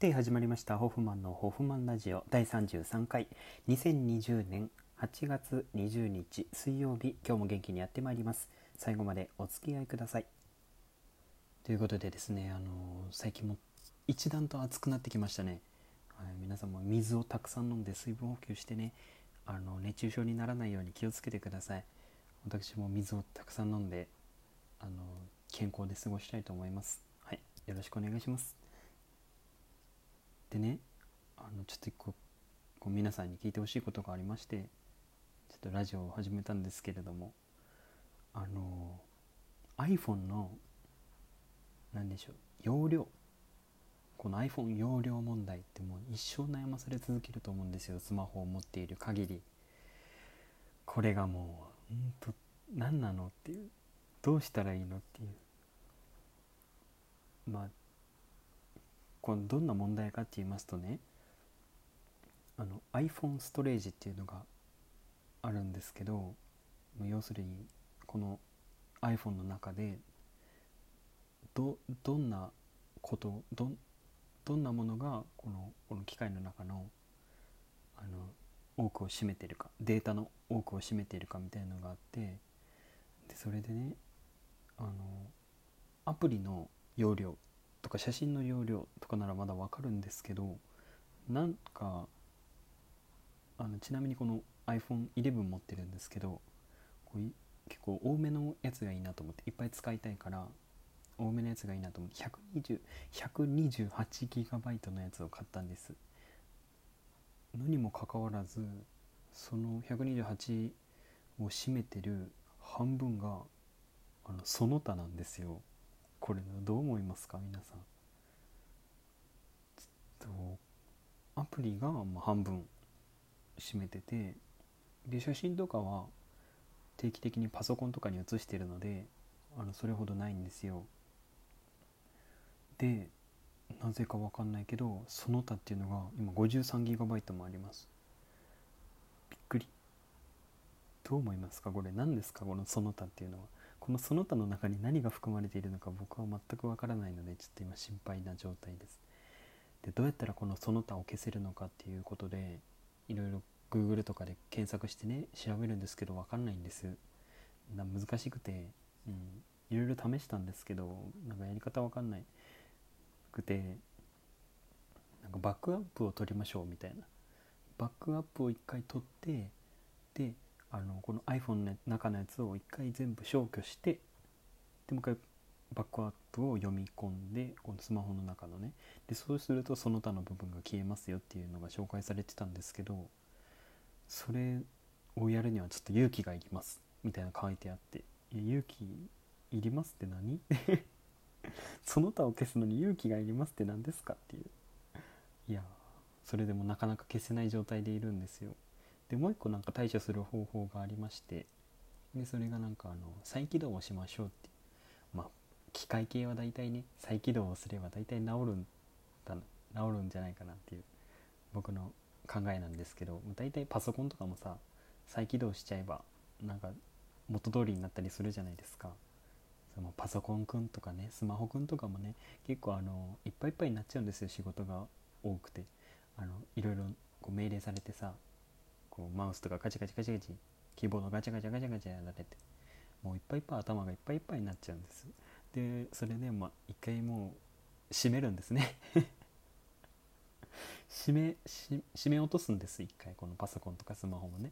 で始まりましたホフマンのホフマンラジオ。第33回。2020年8月20日水曜日。今日も元気にやってまいります。最後までお付き合いください。ということでですねあの最近も一段と暑くなってきましたね、はい、皆さんも水をたくさん飲んで水分補給してねあの熱中症にならないように気をつけてください。私も水をたくさん飲んであの健康で過ごしたいと思います。はいよろしくお願いします。でねあのちょっと一個こう皆さんに聞いてほしいことがありましてちょっとラジオを始めたんですけれどもあの iPhone の何でしょう容量この iPhone 容量問題ってもう一生悩まされ続けると思うんですよスマホを持っている限り。これがもうんと何なのっていうどうしたらいいのっていう。まあこのどんな問題かって言いますとねあの iPhone ストレージっていうのがあるんですけど要するにこの iPhone の中でどどんなことどどんなものがこのこの機械の中のあの多くを占めてるかデータの多くを占めているかみたいなのがあってでそれでねあのアプリの容量とか写真の容量とかならまだわかるんですけどなんかあのちなみにこの iPhone11 持ってるんですけどこう結構多めのやつがいいなと思っていっぱい使いたいから多めのやつがいいなと思って 128GB のやつを買ったんです。のにもかかわらずその128を占めてる半分があのその他なんですよ。これどう思いますか？皆さん。とアプリがま半分占めててで写真とかは定期的にパソコンとかに写してるのであのそれほどないんですよ。でなぜか分かんないけどその他っていうのが今 53GB もあります。びっくり。どう思いますか？これ何ですか？このその他っていうのは。このその他の中に何が含まれているのか僕は全くわからないのでちょっと今心配な状態です。でどうやったらこのその他を消せるのかっていうことでいろいろ Google とかで検索してね調べるんですけど分かんないんです。難しくて、うん、いろいろ試したんですけどなんかやり方分かんない。くてなんかバックアップを取りましょうみたいな。バックアップを一回取ってであのこの iPhone の中のやつを一回全部消去してでもう一回バックアップを読み込んでこのスマホの中のね。でそうするとその他の部分が消えますよっていうのが紹介されてたんですけどそれをやるにはちょっと勇気がいります。みたいな書いてあって。いや勇気いりますって何？その他を消すのに勇気がいりますって何ですかっていう。いやそれでもなかなか消せない状態でいるんですよ。でもう一個なんか対処する方法がありましてでそれがなんかあの再起動をしましょうってまあ機械系は大体ね再起動をすれば大体治るんだ治るんじゃないかなっていう僕の考えなんですけど大体パソコンとかもさ再起動しちゃえばなんか元通りになったりするじゃないですか。そのパソコンくんとかねスマホくんとかもね結構あのいっぱいいっぱいになっちゃうんですよ仕事が多くて。あのいろいろこう命令されてさこうマウスとかガチャガチャガチャガチャキーボードガチャガチャガチャガチャやられてもういっぱいいっぱい頭がいっぱいいっぱいになっちゃうんですでそれでまあ一回もう閉めるんですね閉め閉め落とすんです一回このパソコンとかスマホもね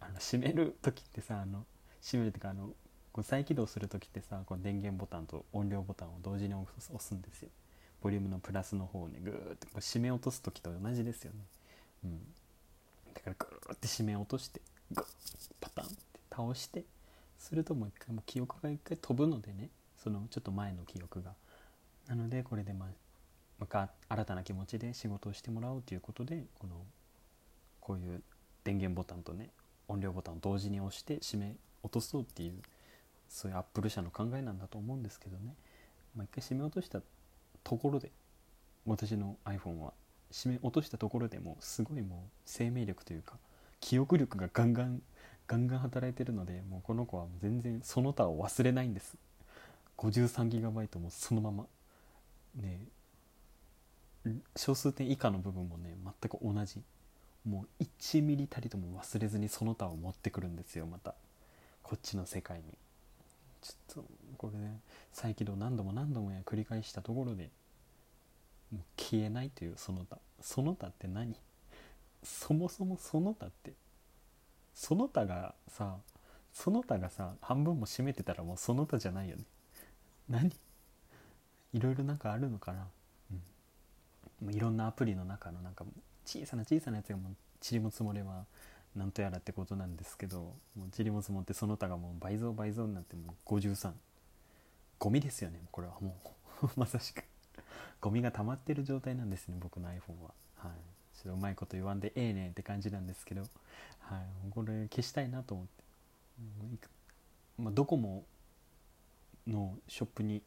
あの閉める時ってさあの閉めるとかあのこう再起動する時ってさこの電源ボタンと音量ボタンを同時に押すんですよボリュームのプラスの方をねグーってこう閉め落とす時と同じですよねうんだからグーって締め落としてグッパタンって倒してするともう一回もう記憶が一回飛ぶのでねそのちょっと前の記憶が。なのでこれでまあまた新たな気持ちで仕事をしてもらおうということでこのこういう電源ボタンとね音量ボタンを同時に押して締め落とそうっていうそういうアップル社の考えなんだと思うんですけどね、まあ、一回締め落としたところで私の iPhone は締め落としたところでもすごいもう生命力というか記憶力がガンガンガンガン働いてるのでもうこの子は全然その他を忘れないんです。53GB もそのまま。ね。小数点以下の部分もね全く同じ。もう1ミリたりとも忘れずにその他を持ってくるんですよまた。こっちの世界に。ちょっとこれね再起動何度も何度もや繰り返したところでもう消えないというその他その他って何？そもそもその他ってその他がさその他がさ半分も占めてたらもうその他じゃないよね。何？いろいろなんかあるのかな。うん。いろんなアプリの中のなんか小さな小さなやつがもう塵も積もればなんとやらってことなんですけどもう塵も積もってその他がもう倍増倍増になってもう53ゴミですよねこれはもう。まさしく。ゴミが溜まってる状態なんですね僕の iPhone は。はい。ちょっとうまいこと言わんでええねんって感じなんですけど。はい。これ消したいなと思って、うんまあ、ドコモのショップに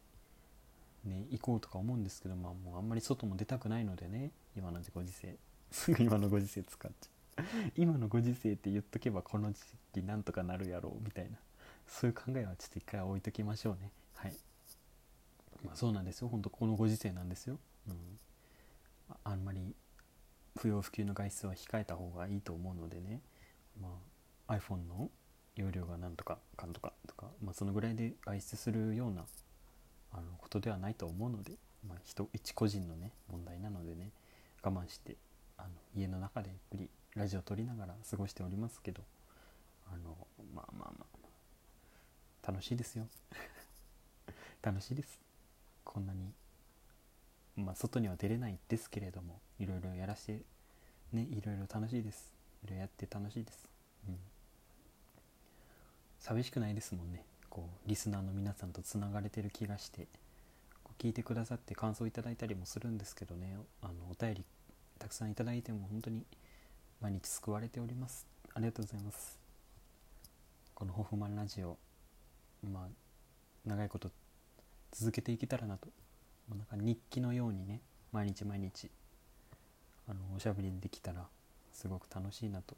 ね行こうとか思うんですけどまあもうあんまり外も出たくないのでね今のご時世。す ぐ今のご時世使っちゃう今のご時世って言っとけばこの時期なんとかなるやろうみたいな。そういう考えはちょっと一回置いときましょうね。はい。まあそうなんですよ。本当このご時世なんですよ、うん、あんまり不要不急の外出は控えた方がいいと思うのでね、まあ、iPhone の容量がなんとかかんとかとか、まあ、そのぐらいで外出するようなあのことではないと思うので、まあ、人一個人のね問題なのでね我慢してあの家の中でゆっくりラジオ撮りながら過ごしておりますけどあのまあまあまあ楽しいですよ。楽しいです。こんなにまあ外には出れないですけれどもいろいろやらしてねいろいろ楽しいです。いろいろやって楽しいです。うん。寂しくないですもんね。こうリスナーの皆さんとつながれてる気がして聞いてくださって感想いただいたりもするんですけどね。あのお便りたくさんいただいても本当に毎日救われております。ありがとうございます。このホフマンラジオまあ長いこと続けていけたらなと。もうなんか日記のようにね毎日毎日あのおしゃべりできたらすごく楽しいなと、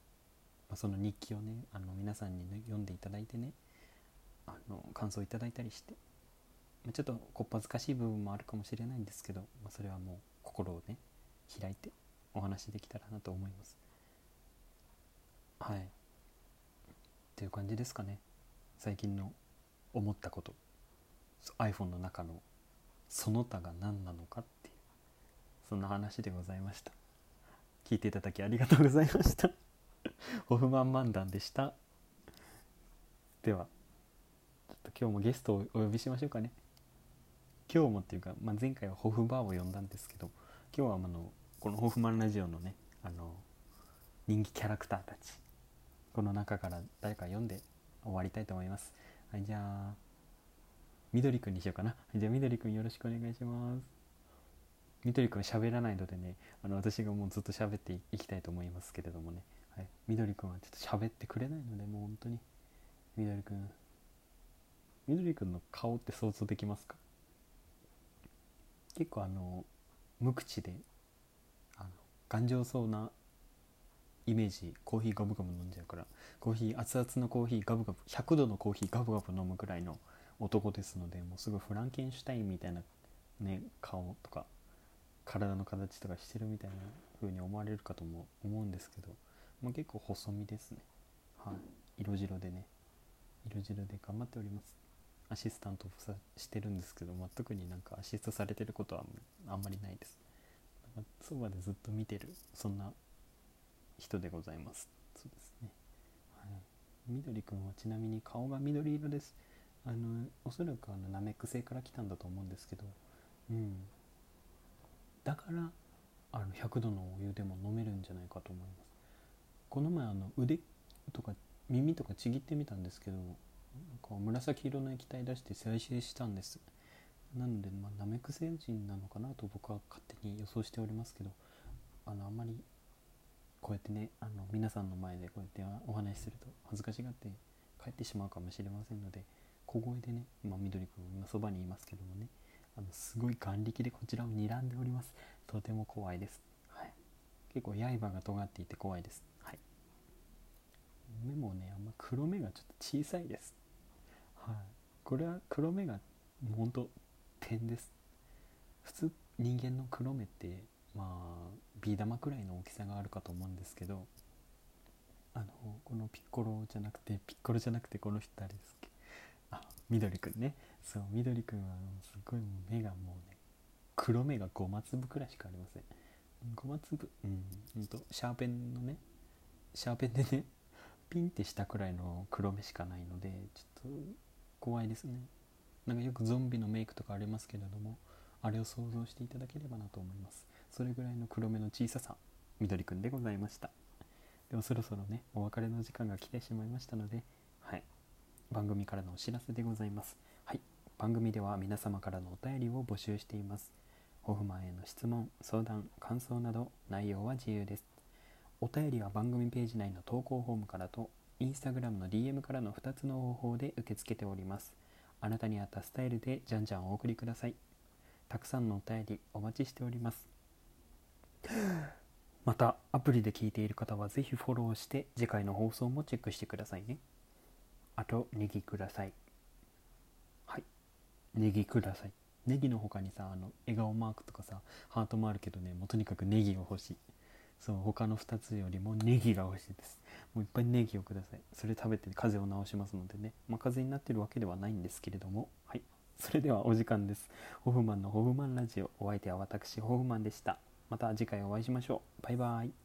まあ、その日記をねあの皆さんに、ね、読んでいただいてねあの感想いただいたりして、まあ、ちょっとこっぱずかしい部分もあるかもしれないんですけど、まあ、それはもう心をね開いてお話できたらなと思います。はい。っていう感じですかね。最近の思ったこと。iPhone の中のその他が何なのかっていうそんな話でございました。聞いていただきありがとうございました。ホフマン漫談でした。ではちょっと今日もゲストをお呼びしましょうかね。今日もっていうか、まあ、前回はホフバーを呼んだんですけど今日はあのこのホフマンラジオのねあの人気キャラクターたちこの中から誰か読んで終わりたいと思います。はいじゃあ。みどりくんにしようかな。じゃあみどりくんよろしくお願いします。みどりくん喋らないのでねあの私がもうずっと喋っていきたいと思いますけれどもね。はい。みどりくんはちょっと喋ってくれないのでもう本当に。みどりくん。みどりくんの顔って想像できますか？結構あの無口であの頑丈そうなイメージ。コーヒーガブガブ飲んじゃうから。コーヒー熱々のコーヒーガブガブ。100度のコーヒーガブガブ飲むくらいの男ですのでもうすぐフランケンシュタインみたいなね顔とか体の形とかしてるみたいな風に思われるかとも思うんですけどもう結構細身ですねはい色白でね色白で頑張っておりますアシスタントをしてるんですけど、まあ、特になんかアシストされてることはあんまりないです。そばでずっと見てるそんな人でございます。そうですね。はい、緑くんはちなみに顔が緑色です。あのおそらくあのナメック星から来たんだと思うんですけど、うん、だからあの100度のお湯でも飲めるんじゃないかと思います。この前あの腕とか耳とかちぎってみたんですけどなんか紫色の液体出して再生したんですなので、ま、ナメック星人なのかなと僕は勝手に予想しておりますけどあのあんまりこうやってねあの皆さんの前でこうやってお話しすると恥ずかしがって帰ってしまうかもしれませんので小声でね今緑くん今そばにいますけどもねあのすごい眼力でこちらを睨んでおります。とても怖いです、はい、結構刃が尖っていて怖いです、はい、目もねあんま黒目がちょっと小さいです。はい、これは黒目が本当点です。普通人間の黒目ってまあビー玉くらいの大きさがあるかと思うんですけどあのこのピッコロじゃなくてピッコロじゃなくてこの人誰ですっけ？みどりくんね。そうみどりくんはすごい目がもうね黒目が5マ粒くらいしかありません。5マ粒うんほんとシャーペンのねシャーペンでねピンってしたくらいの黒目しかないのでちょっと怖いですね。なんかよくゾンビのメイクとかありますけれどもあれを想像していただければなと思います。それぐらいの黒目の小ささみどりくんでございました。でもそろそろねお別れの時間が来てしまいましたので番組からのお知らせでございます。はい。番組では皆様からのお便りを募集しています。ホフマンへの質問相談感想など内容は自由です。お便りは番組ページ内の投稿フォームからとインスタグラムの DM からの2つの方法で受け付けております。あなたに合ったスタイルでじゃんじゃんお送りください。たくさんのお便りお待ちしております。またアプリで聞いている方はぜひフォローして次回の放送もチェックしてくださいね。あとネギください。はい。ネギください。ネギの他にさあの笑顔マークとかさハートもあるけどねもうとにかくネギが欲しい。そう他の2つよりもネギが欲しいです。もういっぱいネギをください。それ食べて風邪を治しますのでね、まあ、風邪になってるわけではないんですけれども。はい。それではお時間です。ホフマンのホフマンラジオ。お相手は私ホフマンでした。また次回お会いしましょう。バイバイ。